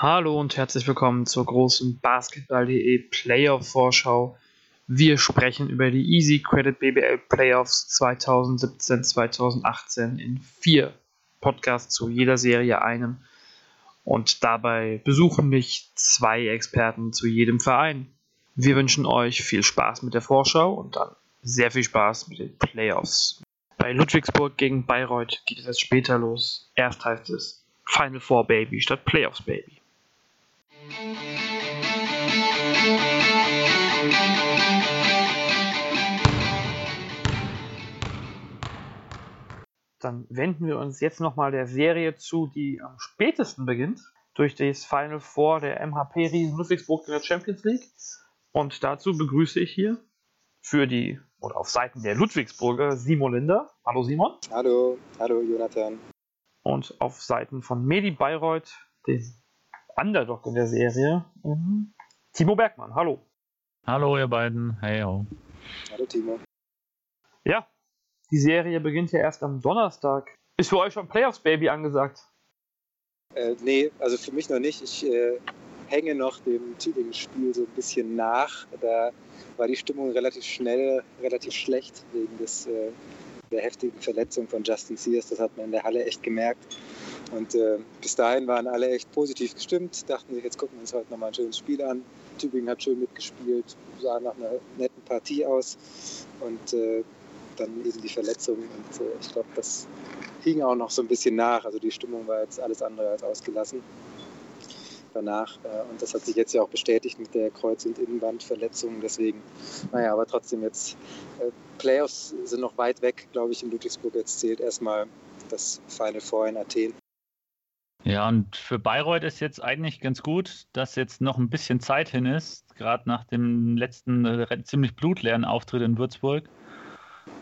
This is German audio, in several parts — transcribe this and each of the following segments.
Hallo und herzlich willkommen zur großen Basketball.de Playoff-Vorschau. Wir sprechen über die Easy Credit BBL Playoffs 2017-2018 in vier Podcasts zu jeder Serie einem. Und dabei besuchen mich zwei Experten zu jedem Verein. Wir wünschen euch viel Spaß mit der Vorschau und dann sehr viel Spaß mit den Playoffs. Bei Ludwigsburg gegen Bayreuth geht es erst später los. Erst heißt es Final Four Baby statt Playoffs Baby. Dann wenden wir uns jetzt nochmal der Serie zu, die am spätesten beginnt, durch das Final Four der MHP Riesen Ludwigsburg in der Champions League. Und dazu begrüße ich hier für die, oder auf Seiten der Ludwigsburger, Simon Linder. Hallo Simon. Hallo, hallo Jonathan. Und auf Seiten von Medi Bayreuth, dem Underdog in der Serie, ähm, Timo Bergmann. Hallo. Hallo ihr beiden. Hey ho. Hallo Timo. Ja, die Serie beginnt ja erst am Donnerstag. Ist für euch schon Playoffs Baby angesagt? Äh, nee, also für mich noch nicht. Ich äh, hänge noch dem Tübingen-Spiel so ein bisschen nach. Da war die Stimmung relativ schnell, relativ schlecht wegen des, äh, der heftigen Verletzung von Justin Sears. Das hat man in der Halle echt gemerkt. Und äh, bis dahin waren alle echt positiv gestimmt, dachten sich, jetzt gucken wir uns heute nochmal ein schönes Spiel an. Tübingen hat schön mitgespielt, sah nach einer netten Partie aus. Und äh, dann eben die Verletzung. Und äh, ich glaube, das hing auch noch so ein bisschen nach. Also die Stimmung war jetzt alles andere als ausgelassen danach. Äh, und das hat sich jetzt ja auch bestätigt mit der Kreuz- und Innenbandverletzung. Deswegen, naja, aber trotzdem jetzt, äh, Playoffs sind noch weit weg, glaube ich, in Ludwigsburg. Jetzt zählt erstmal das Final Four in Athen. Ja, und für Bayreuth ist jetzt eigentlich ganz gut, dass jetzt noch ein bisschen Zeit hin ist, gerade nach dem letzten äh, ziemlich blutleeren Auftritt in Würzburg.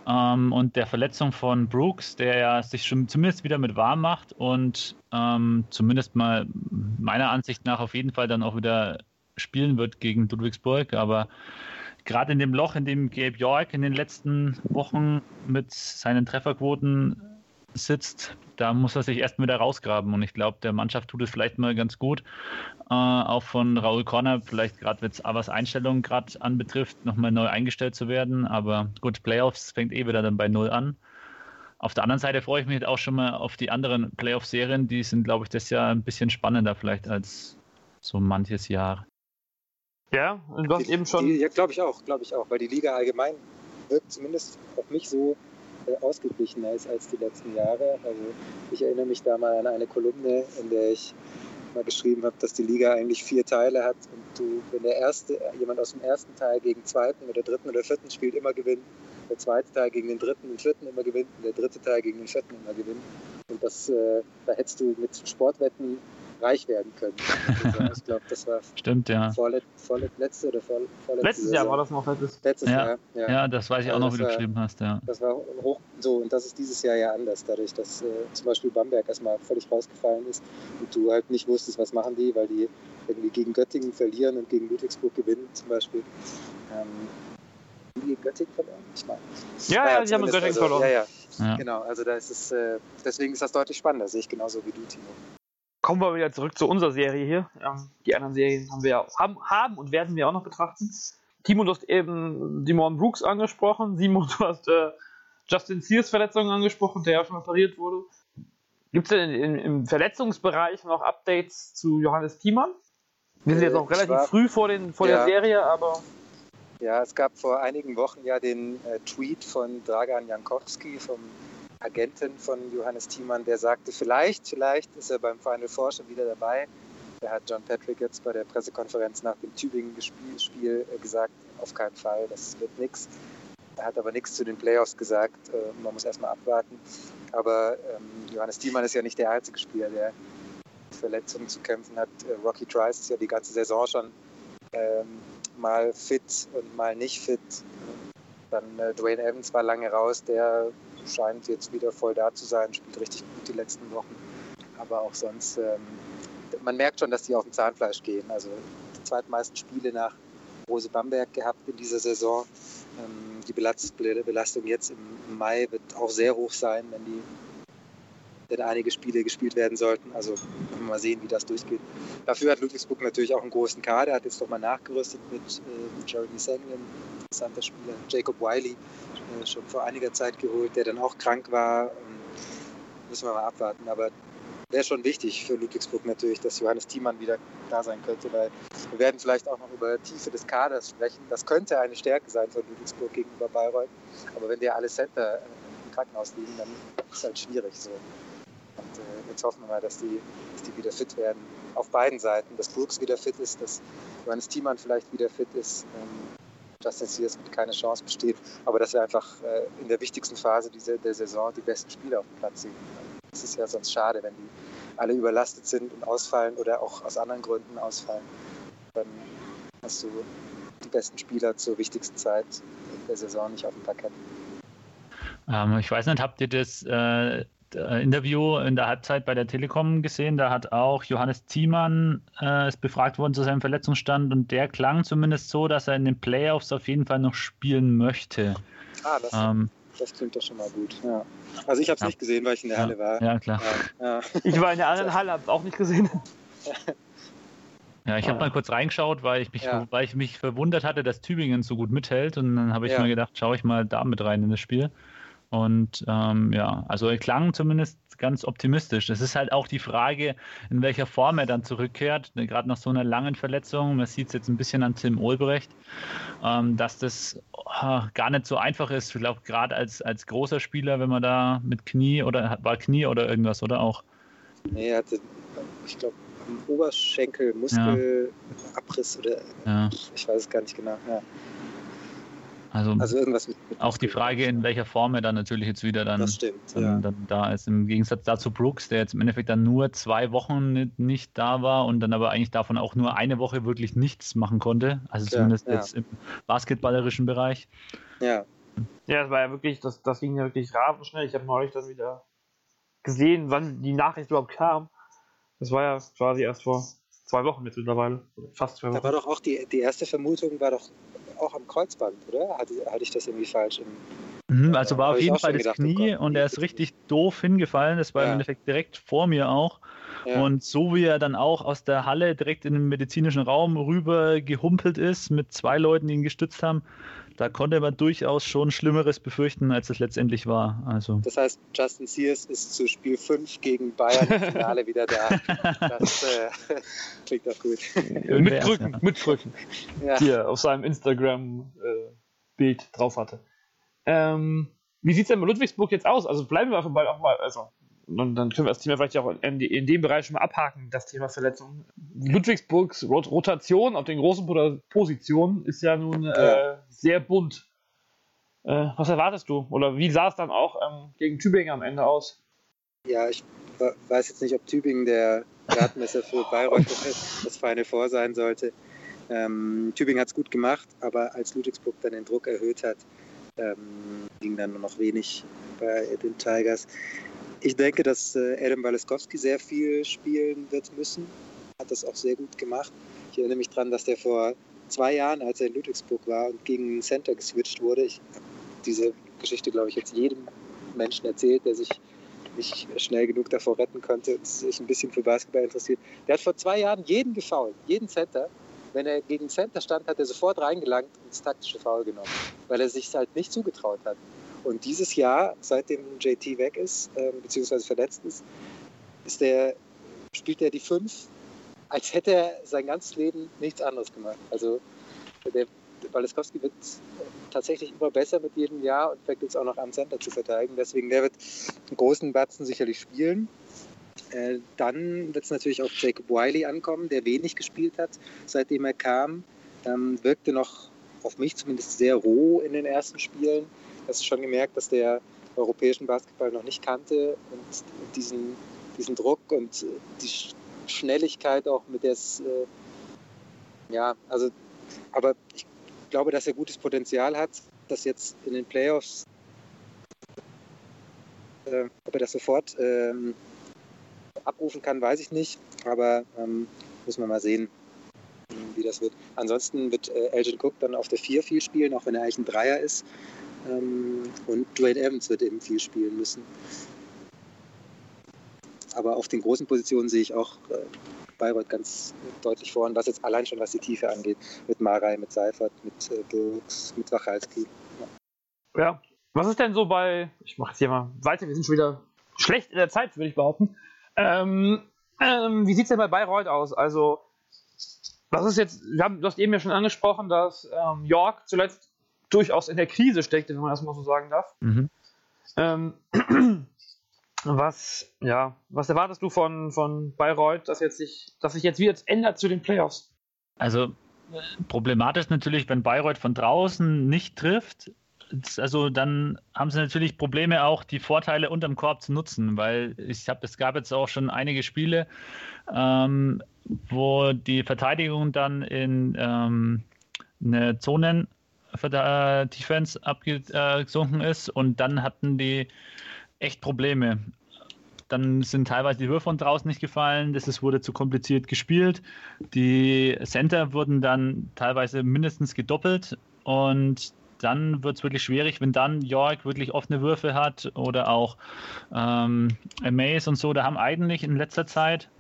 Ähm, und der Verletzung von Brooks, der ja sich schon zumindest wieder mit warm macht und ähm, zumindest mal meiner Ansicht nach auf jeden Fall dann auch wieder spielen wird gegen Ludwigsburg. Aber gerade in dem Loch, in dem Gabe York in den letzten Wochen mit seinen Trefferquoten sitzt, da muss er sich erst wieder rausgraben. Und ich glaube, der Mannschaft tut es vielleicht mal ganz gut, äh, auch von Raul Corner, vielleicht gerade was Einstellungen gerade anbetrifft, nochmal neu eingestellt zu werden. Aber gut, Playoffs fängt eh wieder dann bei Null an. Auf der anderen Seite freue ich mich auch schon mal auf die anderen Playoff-Serien. Die sind, glaube ich, das Jahr ein bisschen spannender vielleicht als so manches Jahr. Ja, und du hast die, eben schon. Die, ja, glaube ich auch, glaube ich auch, weil die Liga allgemein wirkt zumindest auf mich so ausgeglichener ist als die letzten Jahre. Also ich erinnere mich da mal an eine Kolumne, in der ich mal geschrieben habe, dass die Liga eigentlich vier Teile hat und du, wenn der erste, jemand aus dem ersten Teil gegen zweiten oder dritten oder vierten spielt, immer gewinnt, der zweite Teil gegen den dritten und vierten immer gewinnt und der dritte Teil gegen den vierten immer gewinnt. Und das, äh, da hättest du mit Sportwetten reich werden können. ich glaube, das war Stimmt, ja. vorlet, vorlet, letzte oder vor, vorletzte Letztes Jahr war das noch letztes. Letztes ja. Jahr, ja. Ja, das weiß ich auch noch, wie du war, geschrieben hast, ja. Das war hoch so und das ist dieses Jahr ja anders, dadurch, dass äh, zum Beispiel Bamberg erstmal völlig rausgefallen ist und du halt nicht wusstest, was machen die, weil die irgendwie gegen Göttingen verlieren und gegen Ludwigsburg gewinnen zum Beispiel. Ähm, die Göttingen verloren? Ich meine. Ja, ja, ja, sie haben Göttingen also, verloren. Ja, ja, ja. Genau, also da ist es, äh, deswegen ist das deutlich spannender, sehe ich genauso wie du, Timo. Kommen wir wieder zurück zu unserer Serie hier. Ähm, die anderen Serien haben wir ja haben, haben und werden wir auch noch betrachten. Timo, du hast eben Dimon Brooks angesprochen. Simon, du hast äh, Justin Sears Verletzungen angesprochen, der ja schon operiert wurde. Gibt es denn in, im Verletzungsbereich noch Updates zu Johannes Thiemann? Wir sind Äh, jetzt noch ich relativ war- früh vor, den, vor Ja. der Serie, aber Ja, es gab vor einigen Wochen ja den äh, Tweet von Dragan Jankowski, vom Agenten von Johannes Thiemann, der sagte, vielleicht, vielleicht ist er beim Final Four schon wieder dabei. Da hat John Patrick jetzt bei der Pressekonferenz nach dem Tübingen-Spiel äh, gesagt, auf keinen Fall, das wird nichts. Er hat aber nichts zu den Playoffs gesagt. Äh, man muss erstmal abwarten. Aber ähm, Johannes Thiemann ist ja nicht der einzige Spieler, der mit Verletzungen zu kämpfen hat. Äh, Rocky Trice ist ja die ganze Saison schon ähm, mal fit und mal nicht fit. Dann äh, Dwayne Evans war lange raus, der scheint jetzt wieder voll da zu sein, spielt richtig gut die letzten Wochen. Aber auch sonst, ähm, man merkt schon, dass die auf dem Zahnfleisch gehen. Also die zweitmeisten Spiele nach Rose Bamberg gehabt in dieser Saison. Ähm, die Belast Belastung jetzt im Mai wird auch sehr hoch sein, wenn die denn einige Spiele gespielt werden sollten. Also mal sehen, wie das durchgeht. Dafür hat Ludwigsburg natürlich auch einen großen Kader, hat jetzt nochmal nachgerüstet mit äh, Jeremy Sanglin, interessanter Spieler, Jacob Wiley, äh, schon vor einiger Zeit geholt, der dann auch krank war. Ähm, müssen wir mal abwarten. Aber wäre schon wichtig für Ludwigsburg natürlich, dass Johannes Thiemann wieder da sein könnte, weil wir werden vielleicht auch noch über Tiefe des Kaders sprechen. Das könnte eine Stärke sein von Ludwigsburg gegenüber Bayreuth. Aber wenn der alle Center im Krankenhaus liegen, dann ist es halt schwierig so. Und äh, jetzt hoffen wir mal, dass die, dass die wieder fit werden. Auf beiden Seiten. Dass Brooks wieder fit ist, dass Johannes Thiemann vielleicht wieder fit ist. Ähm, Justin Sears wird keine Chance besteht. Aber dass wir einfach äh, in der wichtigsten Phase dieser, der Saison die besten Spieler auf dem Platz sehen. Es ist ja sonst schade, wenn die alle überlastet sind und ausfallen oder auch aus anderen Gründen ausfallen. Dann hast du die besten Spieler zur wichtigsten Zeit der Saison nicht auf dem Parkett. Ähm, ich weiß nicht, habt ihr das äh, Interview in der Halbzeit bei der Telekom gesehen? Da hat auch Johannes Ziemann äh, ist befragt worden zu seinem Verletzungsstand und der klang zumindest so, dass er in den Playoffs auf jeden Fall noch spielen möchte. Ah, das, ähm, das klingt doch schon mal gut. Ja. Also ich habe es ja. nicht gesehen, weil ich in der Halle war. Ja, klar. Ja, ich war in der anderen Halle, habe es auch nicht gesehen. Ja, ich habe mal kurz reingeschaut, weil ich, mich, ja. weil ich mich verwundert hatte, dass Tübingen so gut mithält. Und dann habe ich ja. mal gedacht, schaue ich mal da mit rein in das Spiel. Und ähm, ja, also er klang zumindest ganz optimistisch. Es ist halt auch die Frage, in welcher Form er dann zurückkehrt. Gerade nach so einer langen Verletzung, man sieht es jetzt ein bisschen an Tim Olbrecht, ähm, dass das oh, gar nicht so einfach ist. Ich glaube, gerade als, als großer Spieler, wenn man da mit Knie oder war Knie oder irgendwas, oder auch? Nee, er hatte, ich glaube, am Oberschenkel Muskelabriss ja. oder ja. ich weiß es gar nicht genau. Ja. Also, also irgendwas mit, mit auch die Frage, in welcher Form er dann natürlich jetzt wieder dann, stimmt, dann, ja. dann, da ist. Im Gegensatz dazu Brooks, der jetzt im Endeffekt dann nur zwei Wochen nicht, nicht, da war und dann aber eigentlich davon auch nur eine Woche wirklich nichts machen konnte. Also zumindest ja, ja. jetzt im basketballerischen Bereich. Ja. Ja, es war ja wirklich, das, das ging ja wirklich rasend schnell. Ich habe neulich dann wieder gesehen, wann die Nachricht überhaupt kam. Das war ja quasi erst vor zwei Wochen jetzt mittlerweile. Fast zwei Wochen. Da war doch auch die, die erste Vermutung, war doch auch am Kreuzband, oder? Hatte, hatte ich das irgendwie falsch im, mhm, Also war auf jeden Fall das gedacht, Knie oh und er ist richtig doof hingefallen. Das war ja. im Endeffekt direkt vor mir auch. Ja. Und so wie er dann auch aus der Halle direkt in den medizinischen Raum rüber gehumpelt ist, mit zwei Leuten, die ihn gestützt haben, da konnte man durchaus schon Schlimmeres befürchten, als es letztendlich war. Also. Das heißt, Justin Sears ist zu Spiel 5 gegen Bayern im Finale wieder da. Das äh, klingt auch gut. mit Krücken, ja. mit Krücken. Ja. Die er auf seinem Instagram-Bild äh, drauf hatte. Ähm, wie sieht es denn bei Ludwigsburg jetzt aus? Also bleiben wir einfach mal auch mal, also und dann können wir das Thema vielleicht auch in, in, dem Bereich schon mal abhaken, das Thema Verletzungen. Ludwigsburgs Rotation auf den großen Positionen ist ja nun äh, sehr bunt. Äh, was erwartest du? Oder wie sah es dann auch ähm, gegen Tübingen am Ende aus? Ja, ich weiß jetzt nicht, ob Tübingen der Gradmesser für Bayreuth das Final Four sein sollte. Ähm, Tübingen hat es gut gemacht, aber als Ludwigsburg dann den Druck erhöht hat, ähm, ging dann nur noch wenig bei den Tigers. Ich denke, dass äh, Adam Waleskowski sehr viel spielen wird müssen. Hat das auch sehr gut gemacht. Ich erinnere mich daran, dass der vor zwei Jahren, als er in Ludwigsburg war und gegen Center geswitcht wurde, ich habe diese Geschichte, glaube ich, jetzt jedem Menschen erzählt, der sich nicht schnell genug davor retten konnte sich ein bisschen für Basketball interessiert. Der hat vor zwei Jahren jeden gefault, jeden Center. Wenn er gegen Center stand, hat er sofort reingelangt und das taktische Foul genommen, weil er sich halt nicht zugetraut hat. Und dieses Jahr, seitdem JT weg ist, äh, beziehungsweise verletzt ist, ist der, spielt er die fünf, als hätte er sein ganzes Leben nichts anderes gemacht. Also der Waleskowski wird tatsächlich immer besser mit jedem Jahr und fängt jetzt auch noch am Center zu verteidigen. Deswegen, der wird einen großen Batzen sicherlich spielen. Äh, dann wird es natürlich auf Jacob Wiley ankommen, der wenig gespielt hat, seitdem er kam. Ähm, wirkte noch auf mich zumindest sehr roh in den ersten Spielen hast schon gemerkt, dass der europäischen Basketball noch nicht kannte und diesen, diesen Druck und die Schnelligkeit auch mit der es, äh, ja, also, aber ich glaube, dass er gutes Potenzial hat, das jetzt in den Playoffs, äh, ob er das sofort ähm, abrufen kann, weiß ich nicht, aber ähm, müssen wir mal sehen, wie das wird. Ansonsten wird äh, Elgin Cook dann auf der 4 viel spielen, auch wenn er eigentlich ein Dreier ist. Ähm, und Dwayne Evans wird eben viel spielen müssen. aber auf den großen Positionen sehe ich auch äh, Bayreuth ganz deutlich vor. Und das jetzt allein schon, was die Tiefe angeht, mit Marei, mit Seifert, mit äh, Burks, mit Wachalski. Ja. ja. Was ist denn so bei, ich mache jetzt hier mal weiter, wir sind schon wieder schlecht in der Zeit, würde ich behaupten. Ähm, ähm, wie sieht es denn bei Bayreuth aus? Also, was ist jetzt, haben, du hast eben ja schon angesprochen, dass ähm, York zuletzt durchaus in der Krise steckte, wenn man das mal so sagen darf. Mhm. Ähm, was, ja, was erwartest du von, von Bayreuth, dass, jetzt sich, dass sich jetzt wieder ändert zu den Playoffs? Also problematisch natürlich, wenn Bayreuth von draußen nicht trifft. Also dann haben sie natürlich Probleme auch die Vorteile unterm Korb zu nutzen, weil ich habe, es gab jetzt auch schon einige Spiele, ähm, wo die Verteidigung dann in ähm, eine Zonen Defense abgesunken ist und dann hatten die echt Probleme. Dann sind teilweise die Würfe von draußen nicht gefallen, das ist, wurde zu kompliziert gespielt. Die Center wurden dann teilweise mindestens gedoppelt und dann wird es wirklich schwierig, wenn dann York wirklich offene Würfe hat oder auch ähm, Maze und so. Da haben eigentlich in letzter Zeit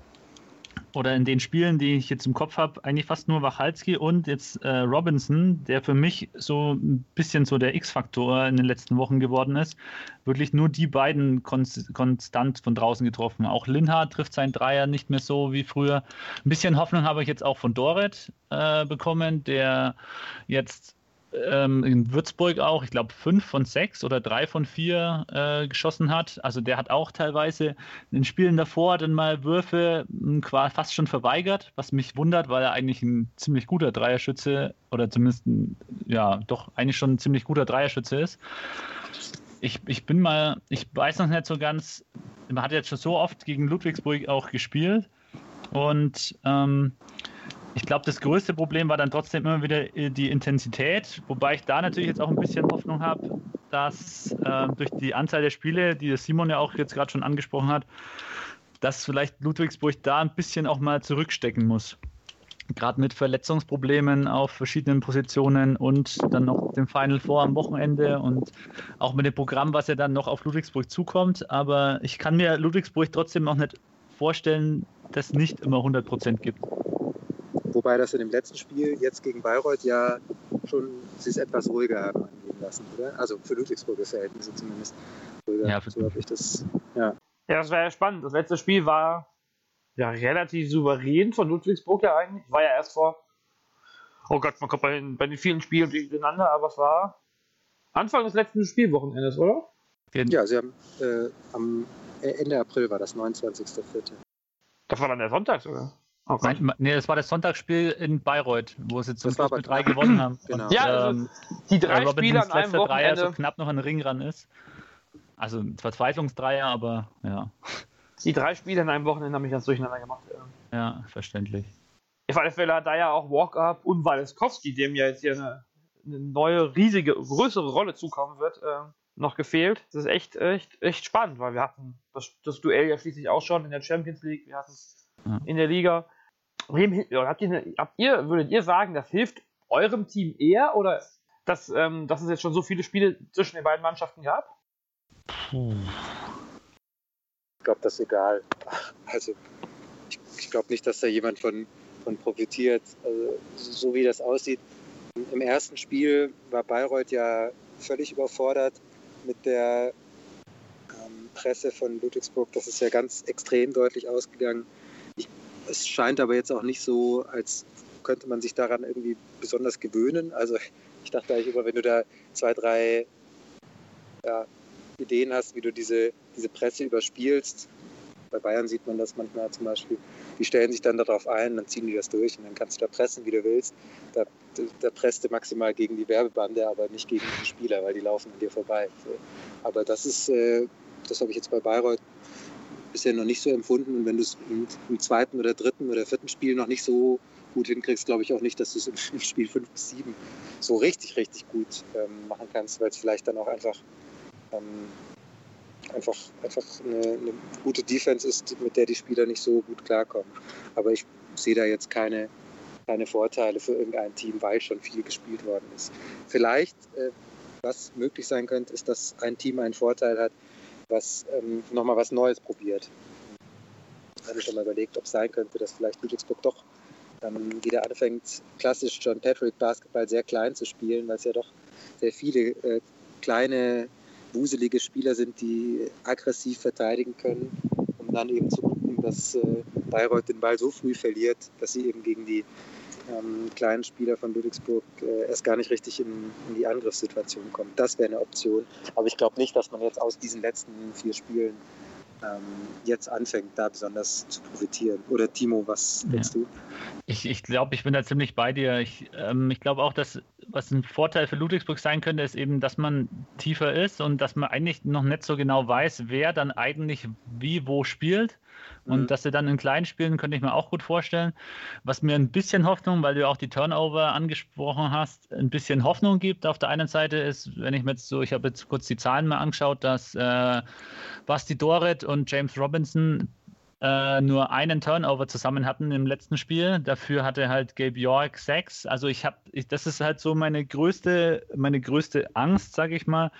oder in den Spielen, die ich jetzt im Kopf habe, eigentlich fast nur Wachalski und jetzt äh, Robinson, der für mich so ein bisschen so der X-Faktor in den letzten Wochen geworden ist. Wirklich nur die beiden konst konstant von draußen getroffen. Auch Linhard trifft seinen Dreier nicht mehr so wie früher. Ein bisschen Hoffnung habe ich jetzt auch von Doret äh, bekommen, der jetzt ähm, in Würzburg auch, ich glaube, fünf von sechs oder drei von vier äh, geschossen hat. Also der hat auch teilweise in den Spielen davor dann mal Würfe hm, quasi fast schon verweigert, was mich wundert, weil er eigentlich ein ziemlich guter Dreierschütze oder zumindest ein, ja, doch eigentlich schon ein ziemlich guter Dreierschütze ist. Ich, ich bin mal, ich weiß noch nicht so ganz, man hat jetzt schon so oft gegen Ludwigsburg auch gespielt und ähm, ich glaube, das größte Problem war dann trotzdem immer wieder äh, die Intensität, wobei ich da natürlich jetzt auch ein bisschen Hoffnung habe, dass äh, durch die Anzahl der Spiele, die Simon ja auch jetzt gerade schon angesprochen hat, dass vielleicht Ludwigsburg da ein bisschen auch mal zurückstecken muss. Gerade mit Verletzungsproblemen auf verschiedenen Positionen und dann noch dem Final Four am Wochenende und auch mit dem Programm, was ja dann noch auf Ludwigsburg zukommt. Aber ich kann mir Ludwigsburg trotzdem noch nicht vorstellen, dass es nicht immer 100 Prozent gibt. Wobei das in dem letzten Spiel jetzt gegen Bayreuth ja schon sich etwas ruhiger haben angehen lassen, oder? Also für Ludwigsburger Verhältnisse zumindest. Ruhiger. Ja, so habe ich das. Ja. ja, das war ja spannend. Das letzte Spiel war ja relativ souverän von Ludwigsburg ja eigentlich. War ja erst vor. Oh Gott, man kommt bei den, bei den vielen Spielen durcheinander, aber es war Anfang des letzten Spielwochenendes, oder? Ja, sie haben äh, am Ende April war das 29.04. Das war dann der Sonntag sogar. Nein, nee, das war das Sonntagsspiel in Bayreuth, wo sie zum Schluss mit drei gewonnen haben. Genau. Ja, also ähm, die drei Spiele an einem Wochenende. Dreier so knapp noch an den Ring ran ist. Also ein Verzweiflungsdreier, aber ja. Die drei Spiele an einem Wochenende haben mich ganz durcheinander gemacht. Ja, ja verständlich. Auf alle Fälle hat da ja auch Walk-Up und Waleskowski, dem ja jetzt hier eine, eine, neue, riesige, größere Rolle zukommen wird, äh, noch gefehlt. Das ist echt, echt, echt spannend, weil wir hatten das, das Duell ja schließlich auch schon in der Champions League, wir hatten es ja. in der Liga. Habt ihr, habt ihr, würdet ihr sagen, das hilft eurem Team eher oder dass, ähm, dass es jetzt schon so viele Spiele zwischen den beiden Mannschaften gab? Ich glaube, das ist egal. Also, ich, ich glaube nicht, dass da jemand von, von profitiert. Also, so wie das aussieht. Im ersten Spiel war Bayreuth ja völlig überfordert mit der ähm, Presse von Ludwigsburg. Das ist ja ganz extrem deutlich ausgegangen es scheint aber jetzt auch nicht so, als könnte man sich daran irgendwie besonders gewöhnen. Also ich dachte eigentlich immer, wenn du da zwei, drei ja, Ideen hast, wie du diese, diese Presse überspielst, bei Bayern sieht man das manchmal zum Beispiel, die stellen sich dann darauf ein, dann ziehen die das durch und dann kannst du da pressen, wie du willst. Da, da presst du maximal gegen die Werbebande, aber nicht gegen die Spieler, weil die laufen an dir vorbei. Aber das ist, äh, das habe ich jetzt bei Bayreuth bisher noch nicht so empfunden. Und wenn du es im, im, zweiten oder dritten oder vierten Spiel noch nicht so gut hinkriegst, glaube ich auch nicht, dass du es im, im, Spiel 5 bis 7 so richtig, richtig gut ähm, machen kannst, weil es vielleicht dann auch einfach, ähm, einfach, einfach eine, eine, gute Defense ist, mit der die Spieler nicht so gut klarkommen. Aber ich sehe da jetzt keine, keine Vorteile für irgendein Team, weil schon viel gespielt worden ist. Vielleicht, äh, was möglich sein könnte, ist, dass ein Team einen Vorteil hat, was ähm, nochmal was Neues probiert. hatte schon mal überlegt, ob es sein könnte, dass vielleicht Ludwigsburg doch ähm, wieder anfängt, klassisch John Patrick Basketball sehr klein zu spielen, weil es ja doch sehr viele äh, kleine, wuselige Spieler sind, die aggressiv verteidigen können, um dann eben zu gucken, dass äh, Bayreuth den Ball so früh verliert, dass sie eben gegen die ähm, kleinen Spieler von Ludwigsburg äh, erst gar nicht richtig in, in die Angriffssituation kommen. Das wäre eine Option. Aber ich glaube nicht, dass man jetzt aus diesen letzten vier Spielen ähm, jetzt anfängt, da besonders zu profitieren. Oder Timo, was denkst ja. du? Ich, ich glaube, ich bin da ziemlich bei dir. Ich, ähm, ich glaube auch, dass was ein Vorteil für Ludwigsburg sein könnte, ist eben, dass man tiefer ist und dass man eigentlich noch nicht so genau weiß, wer dann eigentlich wie wo spielt. Und mhm. dass sie dann in kleinen Spielen, könnte ich mir auch gut vorstellen. Was mir ein bisschen Hoffnung, weil du auch die Turnover angesprochen hast, ein bisschen Hoffnung gibt. Auf der einen Seite ist, wenn ich mir jetzt so, ich habe jetzt kurz die Zahlen mal angeschaut, dass äh, Basti Doret und James Robinson äh, nur einen Turnover zusammen hatten im letzten Spiel. Dafür hatte halt Gabe York sechs. Also ich habe, das ist halt so meine größte, meine größte Angst, sage ich mal,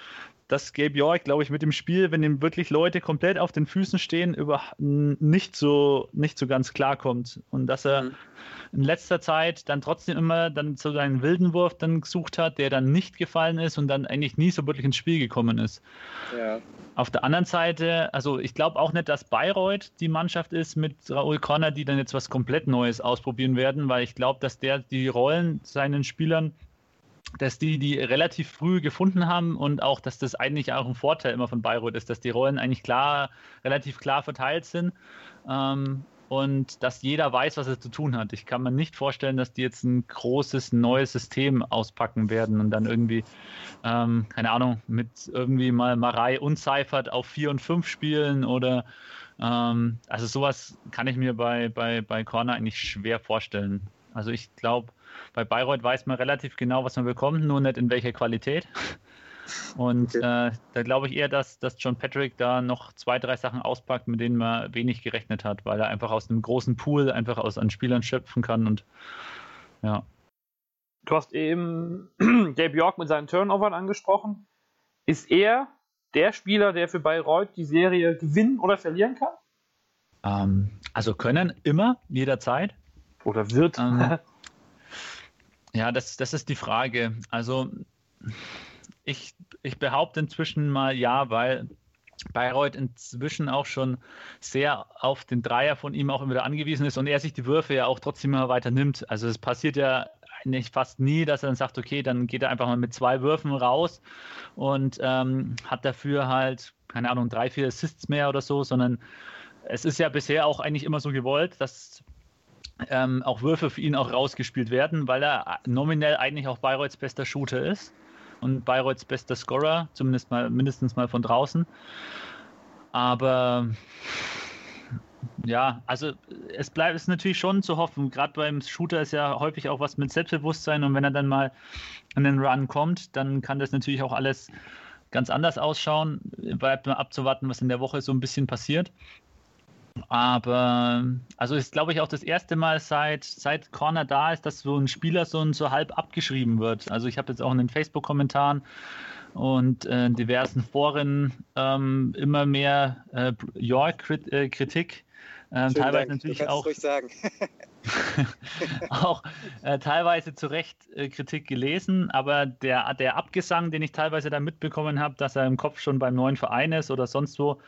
dass Gabe York, glaube ich, mit dem Spiel, wenn ihm wirklich Leute komplett auf den Füßen stehen, über nicht so, nicht so ganz klarkommt. Und dass er mhm. in letzter Zeit dann trotzdem immer dann so seinen wilden Wurf dann gesucht hat, der dann nicht gefallen ist und dann eigentlich nie so wirklich ins Spiel gekommen ist. Ja. Auf der anderen Seite, also ich glaube auch nicht, dass Bayreuth die Mannschaft ist mit Raoul Conner, die dann jetzt was komplett Neues ausprobieren werden, weil ich glaube, dass der die Rollen seinen Spielern dass die die relativ früh gefunden haben und auch, dass das eigentlich auch ein Vorteil immer von Bayreuth ist, dass die Rollen eigentlich klar, relativ klar verteilt sind ähm, und dass jeder weiß, was er zu tun hat. Ich kann mir nicht vorstellen, dass die jetzt ein großes neues System auspacken werden und dann irgendwie, ähm, keine Ahnung, mit irgendwie mal Marei unzeifert auf 4 und 5 spielen oder ähm, also sowas kann ich mir bei, bei, bei Corner eigentlich schwer vorstellen. Also ich glaube, bei Bayreuth weiß man relativ genau, was man bekommt, nur nicht in welcher Qualität. Und okay. äh, da glaube ich eher, dass, dass John Patrick da noch zwei, drei Sachen auspackt, mit denen man wenig gerechnet hat, weil er einfach aus einem großen Pool einfach aus an Spielern schöpfen kann und ja. Du hast eben Gabe York mit seinen Turnovern angesprochen. Ist er der Spieler, der für Bayreuth die Serie gewinnen oder verlieren kann? Ähm, also können immer, jederzeit. Oder wird. Ähm, Ja, das, das ist die Frage. Also ich, ich behaupte inzwischen mal ja, weil Bayreuth inzwischen auch schon sehr auf den Dreier von ihm auch wieder angewiesen ist und er sich die Würfe ja auch trotzdem immer weiter nimmt. Also es passiert ja eigentlich fast nie, dass er dann sagt, okay, dann geht er einfach mal mit zwei Würfen raus und ähm, hat dafür halt, keine Ahnung, drei, vier Assists mehr oder so, sondern es ist ja bisher auch eigentlich immer so gewollt, dass ähm, auch Würfe für ihn auch rausgespielt werden, weil er nominell eigentlich auch Bayreuths bester Shooter ist und Bayreuths bester Scorer, zumindest mal mindestens mal von draußen. Aber ja, also es bleibt es natürlich schon zu hoffen. Gerade beim Shooter ist ja häufig auch was mit Selbstbewusstsein und wenn er dann mal an den Run kommt, dann kann das natürlich auch alles ganz anders ausschauen. Bleibt mal abzuwarten, was in der Woche so ein bisschen passiert. Aber also ist, glaube ich, auch das erste Mal seit, seit Corner da ist, dass so ein Spieler so, so halb abgeschrieben wird. Also ich habe jetzt auch in den Facebook-Kommentaren und äh, diversen Foren ähm, immer mehr äh, York-Kritik. Äh, teilweise Dank. natürlich auch. auch äh, teilweise zu Recht äh, Kritik gelesen, aber der, der Abgesang, den ich teilweise da mitbekommen habe, dass er im Kopf schon beim neuen Verein ist oder sonst wo,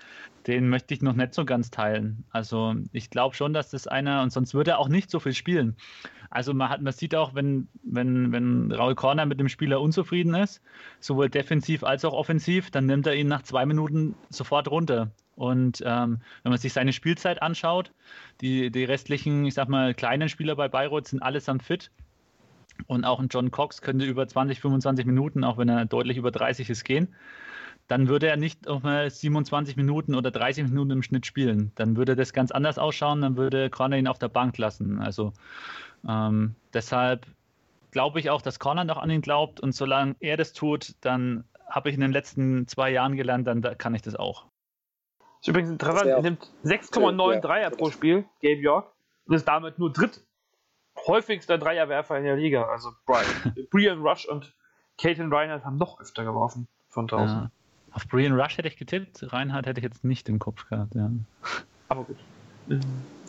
den möchte ich noch nicht so ganz teilen. Also ich glaube schon, dass das einer, und sonst würde er auch nicht so viel spielen. Also man, hat, man sieht auch, wenn, wenn, wenn Raul Korner mit dem Spieler unzufrieden ist, sowohl defensiv als auch offensiv, dann nimmt er ihn nach zwei Minuten sofort runter. Und ähm, wenn man sich seine Spielzeit anschaut, die, die restlichen, ich sag mal, kleinen Spieler bei Bayreuth sind allesamt fit. Und auch ein John Cox könnte über 20, 25 Minuten, auch wenn er deutlich über 30 ist, gehen. Dann würde er nicht auf 27 Minuten oder 30 Minuten im Schnitt spielen. Dann würde das ganz anders ausschauen. Dann würde Corner ihn auf der Bank lassen. Also ähm, deshalb glaube ich auch, dass Corner noch an ihn glaubt. Und solange er das tut, dann habe ich in den letzten zwei Jahren gelernt, dann kann ich das auch. Ist übrigens interessant, er nimmt 6,9 Dreier pro Spiel, Gabe York, und ist damit nur dritt häufigster Dreierwerfer in der Liga. Also Brian, Brian Rush und Caitlin Reinhardt haben noch öfter geworfen von draußen. Ja. Auf Brian Rush hätte ich getippt, Reinhardt hätte ich jetzt nicht im Kopf gehabt, ja. Aber gut.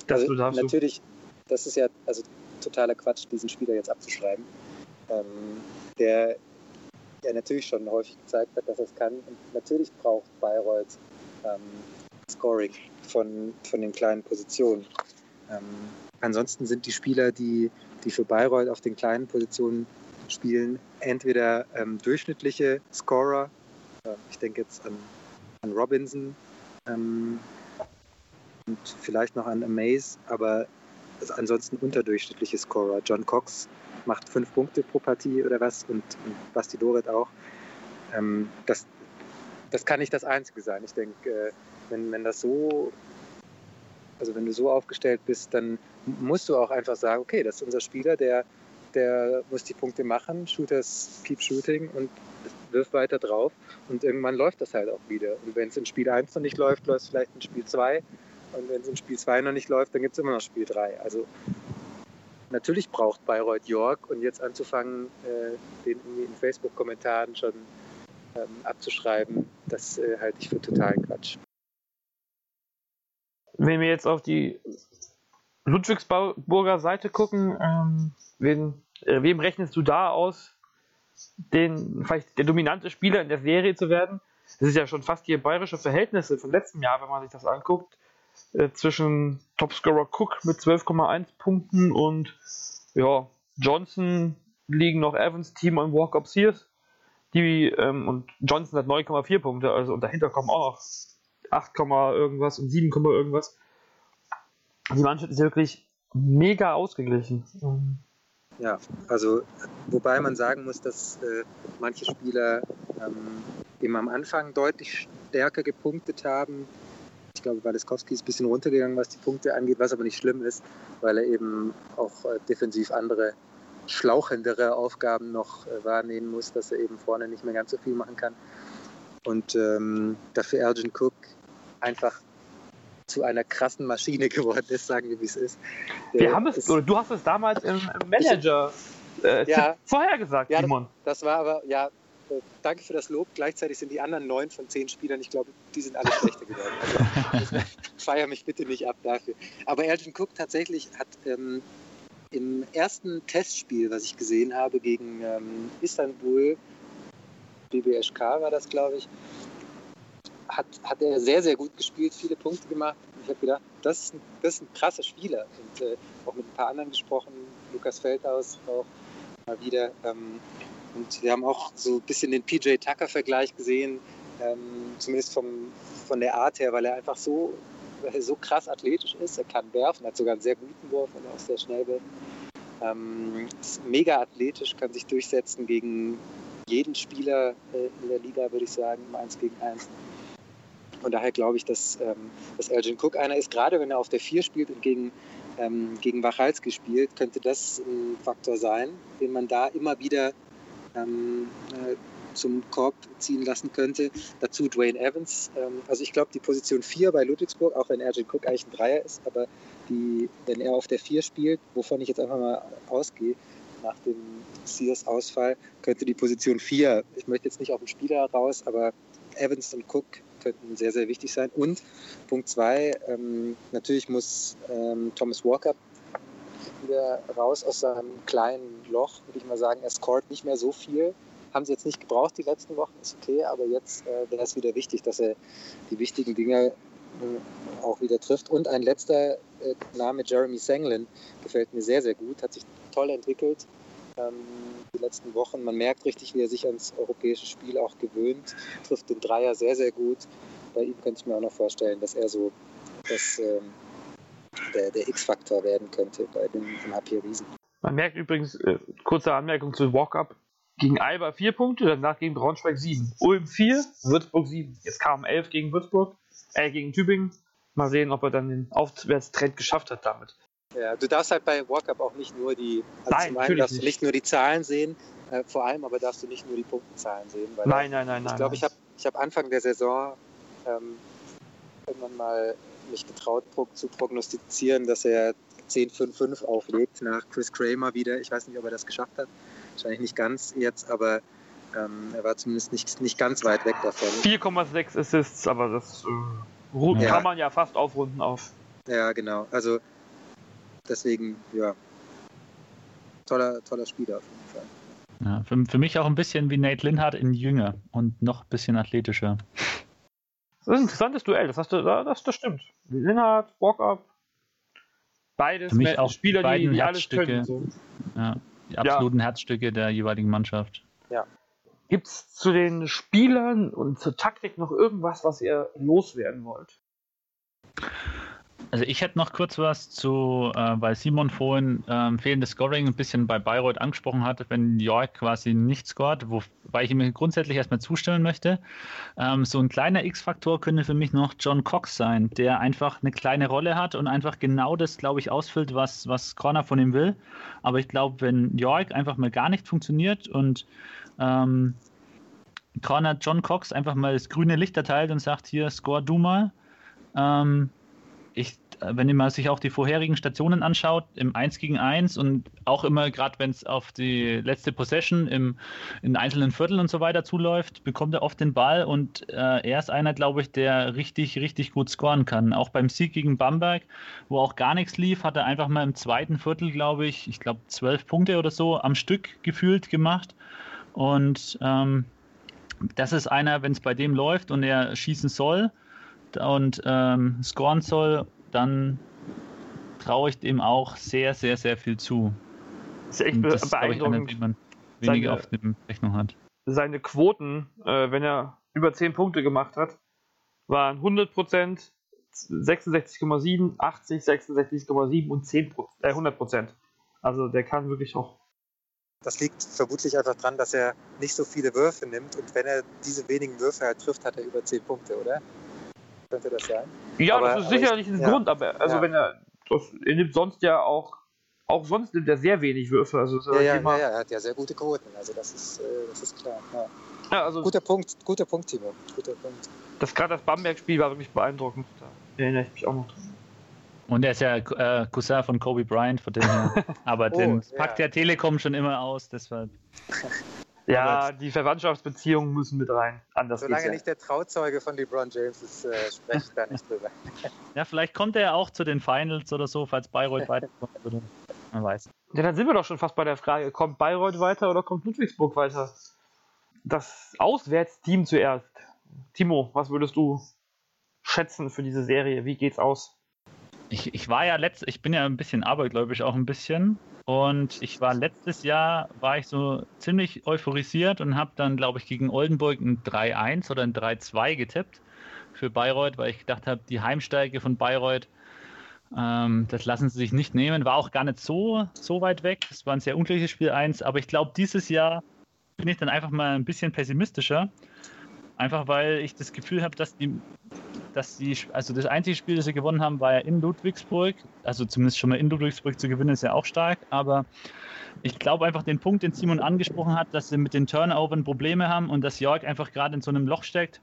Das also, natürlich, das ist ja also totaler Quatsch, diesen Spieler jetzt abzuschreiben. Ähm, der ja natürlich schon häufig gezeigt hat, dass er es kann. Und natürlich braucht Bayreuth ähm, Scoring von, von den kleinen Positionen. Ähm, ansonsten sind die Spieler, die, die für Bayreuth auf den kleinen Positionen spielen, entweder ähm, durchschnittliche Scorer, äh, ich denke jetzt an, an Robinson ähm, und vielleicht noch an Amaze, aber ansonsten unterdurchschnittliche Scorer. John Cox macht fünf Punkte pro Partie oder was und, und Basti Doret auch. Ähm, das, das kann nicht das Einzige sein. Ich denke, äh, wenn, wenn das so, also wenn du so aufgestellt bist, dann musst du auch einfach sagen, okay, das ist unser Spieler, der, der muss die Punkte machen, Shooters keep shooting und wirft weiter drauf und irgendwann läuft das halt auch wieder. Und wenn es in Spiel 1 noch nicht läuft, läuft es vielleicht in Spiel 2 und wenn es in Spiel 2 noch nicht läuft, dann gibt es immer noch Spiel 3. Also natürlich braucht Bayreuth York und jetzt anzufangen, äh, den irgendwie in Facebook-Kommentaren schon ähm, abzuschreiben, das äh, halte ich für totalen Quatsch. Wenn wir jetzt auf die Ludwigsburger Seite gucken, ähm, wen, äh, wem rechnest du da aus, den, vielleicht der dominante Spieler in der Serie zu werden? Das ist ja schon fast die bayerische Verhältnisse vom letzten Jahr, wenn man sich das anguckt äh, zwischen Topscorer Cook mit 12,1 Punkten und ja, Johnson liegen noch Evans, Team und Walker Sears. Die, ähm, und Johnson hat 9,4 Punkte, also und dahinter kommen auch noch 8, irgendwas und 7, irgendwas. Die Mannschaft ist wirklich mega ausgeglichen. Ja, also wobei man sagen muss, dass äh, manche Spieler ähm, eben am Anfang deutlich stärker gepunktet haben ich glaube, Waleskowski ist ein bisschen runtergegangen, was die Punkte angeht, was aber nicht schlimm ist, weil er eben auch äh, defensiv andere schlauchendere Aufgaben noch äh, wahrnehmen muss, dass er eben vorne nicht mehr ganz so viel machen kann. Und ähm, dafür Elgin Cook einfach zu einer krassen Maschine geworden ist, sagen wir, wie es ist. Wir haben es, oder du hast es damals im, im Manager äh, ja, vorhergesagt, ja, Simon. Das, das war aber, ja, danke für das Lob. Gleichzeitig sind die anderen neun von zehn Spielern, ich glaube, die sind alle schlechter geworden. Also, feier mich bitte nicht ab dafür. Aber Elton Cook tatsächlich hat ähm, im ersten Testspiel, was ich gesehen habe, gegen ähm, Istanbul, BBSK war das, glaube ich, hat, hat er sehr, sehr gut gespielt, viele Punkte gemacht. Ich habe gedacht, das ist, ein, das ist ein krasser Spieler. Und äh, auch mit ein paar anderen gesprochen, Lukas Feldhaus auch mal wieder. Ähm, und wir haben auch so ein bisschen den PJ Tucker-Vergleich gesehen, ähm, zumindest vom, von der Art her, weil er einfach so, er so krass athletisch ist. Er kann werfen, hat sogar einen sehr guten Wurf, er auch sehr schnell wird. Ähm, ist mega athletisch, kann sich durchsetzen gegen jeden Spieler äh, in der Liga, würde ich sagen, im 1 gegen 1. Von daher glaube ich, dass, ähm, dass Elgin Cook einer ist, gerade wenn er auf der 4 spielt und gegen, ähm, gegen Wachalski spielt, könnte das ein Faktor sein, den man da immer wieder ähm, äh, zum Korb ziehen lassen könnte. Dazu Dwayne Evans. Ähm, also ich glaube, die Position 4 bei Ludwigsburg, auch wenn Ergin Cook eigentlich ein Dreier ist, aber die, wenn er auf der 4 spielt, wovon ich jetzt einfach mal ausgehe, nach dem Sears-Ausfall, könnte die Position 4, ich möchte jetzt nicht auf den Spieler raus, aber Evans und Cook könnten sehr, sehr wichtig sein. Und Punkt 2, ähm, natürlich muss ähm, Thomas Walker wieder raus aus seinem kleinen Loch, würde ich mal sagen. Er scored nicht mehr so viel. Haben sie jetzt nicht gebraucht die letzten Wochen, ist okay, aber jetzt äh, wäre es wieder wichtig, dass er die wichtigen Dinge äh, auch wieder trifft. Und ein letzter äh, Name, Jeremy Sanglin, gefällt mir sehr, sehr gut, hat sich toll entwickelt die letzten Wochen. Man merkt richtig, wie er sich ans europäische Spiel auch gewöhnt, trifft den Dreier sehr, sehr gut. Bei ihm könnte ich mir auch noch vorstellen, dass er so das ähm, der, der X-Faktor werden könnte bei dem, dem HP Riesen. Man merkt übrigens, äh, kurze Anmerkung zu Walk-Up, gegen Alba 4 Punkte, danach gegen Braunschweig 7. Ulm 4, Würzburg 7. Jetzt kamen 11 gegen Würzburg, äh, gegen Tübingen. Mal sehen, ob er dann den Aufwärtstrend geschafft hat damit. Ja, du darfst halt bei Walk-Up auch nicht nur die, also nein, zum einen darfst nicht. du nicht nur die Zahlen sehen, äh, vor allem aber darfst du nicht nur die Punktenzahlen sehen. nein, nein, nein, Ich glaube, ich habe ich hab Anfang der Saison ähm, irgendwann mal mich getraut zu prognostizieren, dass er 10-5-5 auflegt nach Chris Kramer wieder. Ich weiß nicht, ob er das geschafft hat. Wahrscheinlich nicht ganz jetzt, aber ähm, er war zumindest nicht, nicht ganz weit weg davon. 4,6 Assists, aber das äh, kann ja. man ja fast aufrunden auf. Ja, genau. Also deswegen, ja, toller, toller Spieler auf jeden Fall. Ja, für, für mich auch ein bisschen wie Nate Linhardt in Jünger und noch ein bisschen athletischer. Das ist ein interessantes Duell, das, hast du, das, das stimmt. Linhardt, Walk-Up, beides Für mich auch Spieler, die, die alles Herzstücke. können. So. Ja, die absoluten Herzstücke der jeweiligen Mannschaft. Gibt es zu den Spielern und zur Taktik noch irgendwas, was ihr loswerden wollt? Also ich hätte noch kurz was zu, äh, weil Simon vorhin ähm, fehlendes Scoring ein bisschen bei Bayreuth angesprochen hat, wenn York quasi nicht scored, wobei ich ihm grundsätzlich erstmal zustimmen möchte. Ähm, so ein kleiner X-Faktor könnte für mich noch John Cox sein, der einfach eine kleine Rolle hat und einfach genau das, glaube ich, ausfüllt, was, was Corner von ihm will. Aber ich glaube, wenn York einfach mal gar nicht funktioniert und ähm, Corner John Cox einfach mal das grüne Licht erteilt und sagt, hier, score du mal. Ähm, ich, wenn man sich auch die vorherigen Stationen anschaut, im 1 gegen 1 und auch immer, gerade wenn es auf die letzte Possession im, in einzelnen Vierteln und so weiter zuläuft, bekommt er oft den Ball und äh, er ist einer, glaube ich, der richtig, richtig gut scoren kann. Auch beim Sieg gegen Bamberg, wo auch gar nichts lief, hat er einfach mal im zweiten Viertel, glaube ich, ich glaube zwölf Punkte oder so am Stück gefühlt gemacht. Und ähm, das ist einer, wenn es bei dem läuft und er schießen soll und ähm, scoren soll, dann traue ich dem auch sehr, sehr, sehr viel zu. Das ist echt das ist, glaube ich, einer, beeindruckend. weniger Seine- auf der Rechnung hat. Seine Quoten, äh, wenn er über 10 Punkte gemacht hat, waren 100%, 66,7, 80, 66,7 und 10 äh, 100%. Also der kann wirklich auch. Das liegt vermutlich einfach dran, dass er nicht so viele Würfe nimmt und wenn er diese wenigen Würfe halt trifft, hat er über 10 Punkte, oder? Könnte das sein? Ja, Aber- das ist aber ich- sicherlich ein ja. Grund, aber also Ja. wenn er, das, er nimmt sonst ja auch, auch sonst nimmt er sehr wenig Würfe. Also, Ja, ja, immer, ja, ja, er hat ja sehr gute Quoten, also das ist, äh, das ist klar. Ja. ja, also Guter Punkt, guter Punkt, Timo. Guter Punkt. das gerade das Bamberg-Spiel war wirklich beeindruckend. Da erinnere ich mich auch noch dran. Und er ist ja äh, Cousin von Kobe Bryant, von dem her. Aber Oh, den ja. packt der Telekom schon immer aus, deshalb. Ja, die Verwandtschaftsbeziehungen müssen mit rein. Anders Solange geht's ja. nicht der Trauzeuge von LeBron James ist, äh, spreche ich da nicht drüber. Ja, vielleicht kommt er ja auch zu den Finals oder so, falls Bayreuth weiterkommt. Oder, man weiß. Ja, dann sind wir doch schon fast bei der Frage, kommt Bayreuth weiter oder kommt Ludwigsburg weiter? Das Auswärtsteam zuerst. Timo, was würdest du schätzen für diese Serie? Wie geht's aus? Ich, ich war ja letzt, ich bin ja ein bisschen abergläubisch auch ein bisschen. Und ich war letztes Jahr, war ich so ziemlich euphorisiert und habe dann, glaube ich, gegen Oldenburg ein 3-1 oder ein 3-2 getippt für Bayreuth, weil ich gedacht habe, die Heimsteige von Bayreuth, ähm, das lassen sie sich nicht nehmen. War auch gar nicht so, so weit weg. Es war ein sehr unglückliches Spiel 1, aber ich glaube, dieses Jahr bin ich dann einfach mal ein bisschen pessimistischer. Einfach weil ich das Gefühl habe, dass die dass die, also das einzige Spiel, das sie gewonnen haben, war ja in Ludwigsburg. Also zumindest schon mal in Ludwigsburg zu gewinnen, ist ja auch stark. Aber ich glaube einfach den Punkt, den Simon angesprochen hat, dass sie mit den Turnovern Probleme haben und dass Jörg einfach gerade in so einem Loch steckt,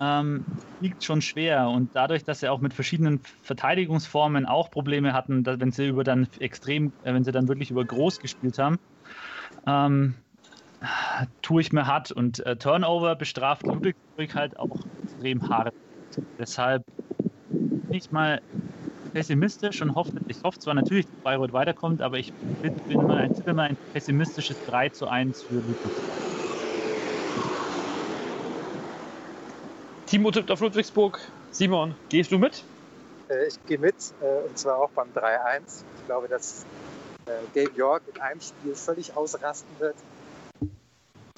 ähm, liegt schon schwer. Und dadurch, dass sie auch mit verschiedenen Verteidigungsformen auch Probleme hatten, dass, wenn sie über dann extrem, äh, wenn sie dann wirklich über groß gespielt haben, ähm, tue ich mir hart. Und äh, Turnover bestraft Ludwigsburg halt auch extrem hart. Deshalb bin ich mal pessimistisch und hoffe, ich hoffe zwar natürlich, dass Bayreuth weiterkommt, aber ich bin, bin mal, ein, tippe mal ein pessimistisches 3 zu 1 für Ludwigsburg. Timo tippt auf Ludwigsburg. Simon, gehst du mit? Äh, ich gehe mit, äh, und zwar auch beim 3-1. Ich glaube, dass äh, Gabe York in einem Spiel völlig ausrasten wird.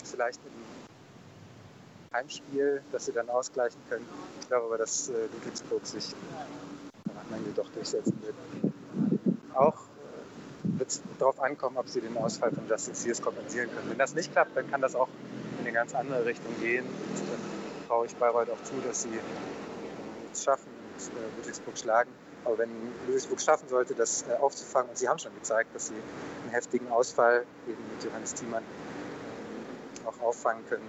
Vielleicht mit einem Heimspiel, das sie dann ausgleichen können. Ich glaube aber, dass äh, Ludwigsburg sich am Ende doch durchsetzen wird. Auch äh, wird es darauf ankommen, ob sie den Ausfall von Justin Sears kompensieren können. Wenn das nicht klappt, dann kann das auch in eine ganz andere Richtung gehen. Und dann traue ich Bayreuth auch zu, dass sie es schaffen und äh, Ludwigsburg schlagen. Aber wenn Ludwigsburg schaffen sollte, das äh, aufzufangen, und sie haben schon gezeigt, dass sie einen heftigen Ausfall eben mit Johannes Thiemann äh, auch auffangen können,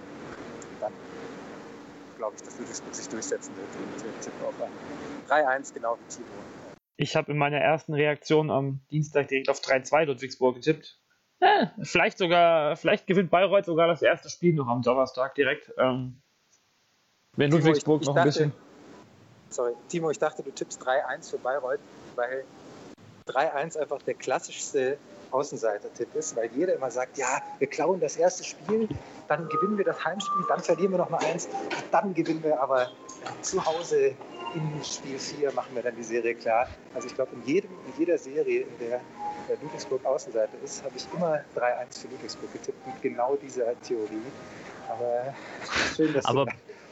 dann glaube ich, dass Ludwigsburg sich durchsetzen wird und äh, tippe auf ein 3-1, genau wie Timo. Ich habe in meiner ersten Reaktion am Dienstag direkt auf 3-2 Ludwigsburg getippt. Äh, vielleicht sogar, vielleicht gewinnt Bayreuth sogar das erste Spiel noch am Donnerstag direkt. Ähm, wenn Timo, Ludwigsburg ich- ich noch ein dachte- bisschen. sorry, Timo, ich dachte, du tippst 3-1 für Bayreuth, weil 3-1 einfach der klassischste Außenseiter-Tipp ist, weil jeder immer sagt, ja, wir klauen das erste Spiel, dann gewinnen wir das Heimspiel, dann verlieren wir noch mal eins, dann gewinnen wir aber zu Hause in Spiel 4 machen wir dann die Serie klar. Also ich glaube, in, jedem, in jeder Serie, in der Ludwigsburg Außenseite ist, habe ich immer 3-1 für Ludwigsburg getippt mit genau dieser Theorie. Aber schön, dass Aber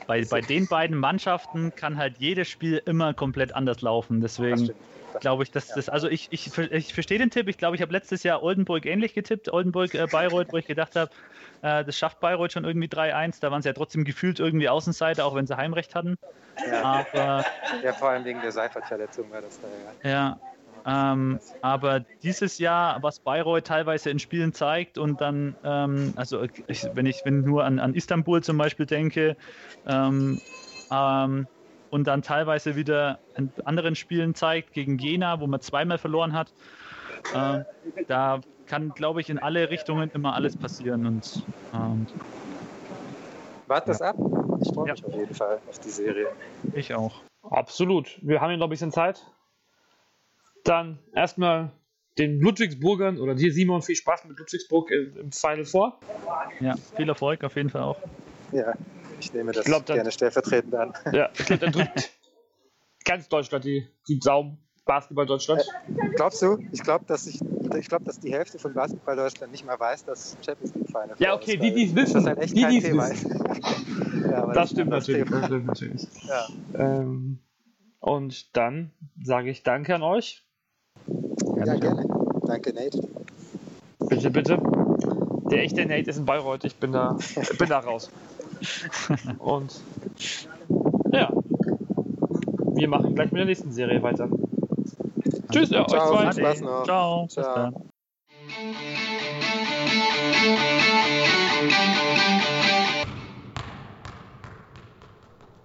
bei, bei den beiden Mannschaften kann halt jedes Spiel immer komplett anders laufen. Deswegen glaube ich, dass ja. das, also ich, ich, ich verstehe den Tipp. Ich glaube, ich habe letztes Jahr Oldenburg ähnlich getippt, Oldenburg, äh, Bayreuth, wo ich gedacht habe, äh, das schafft Bayreuth schon irgendwie 3-1. Da waren sie ja trotzdem gefühlt irgendwie Außenseiter, auch wenn sie Heimrecht hatten. Ja, Aber, ja vor allem wegen der Seifert-Verletzung war das da, ja. Ja, ähm, aber dieses Jahr, was Bayreuth teilweise in Spielen zeigt und dann, ähm, also ich, wenn ich wenn nur an, an Istanbul zum Beispiel denke, ähm, ähm, und dann teilweise wieder in anderen Spielen zeigt, gegen Jena, wo man zweimal verloren hat, äh, da kann, glaube ich, in alle Richtungen immer alles passieren. Und, ähm, Wart das ja. ab? Ich freue mich ja. auf jeden Fall auf die Serie. Ich auch. Absolut. Wir haben ja noch ein bisschen Zeit. Dann erstmal den Ludwigsburgern oder dir, Simon, viel Spaß mit Ludwigsburg im Final vor. Ja, viel Erfolg auf jeden Fall auch. Ja, ich nehme das ich glaub, dann, gerne stellvertretend an. Ja, ich glaube, dann drückt ganz Deutschland die, die Daumen. Basketball Deutschland. Äh, glaubst du? Ich glaube, dass ich, ich glaube, dass die Hälfte von Basketball Deutschland nicht mal weiß, dass Champions League Final Ja, okay, die, die es wissen. Das halt echt die, kein Thema ja, das, das, stimmt natürlich, das stimmt natürlich. Ja. Ähm, und dann sage ich Danke an euch. Ja, gerne. Danke, Nate. Bitte, bitte. Der echte Nate ist in Bayreuth. Ich bin da, bin da raus. Und ja, wir machen gleich mit der nächsten Serie weiter. Tschüss, ja, euch zwei. Ciao. Ciao. Ciao.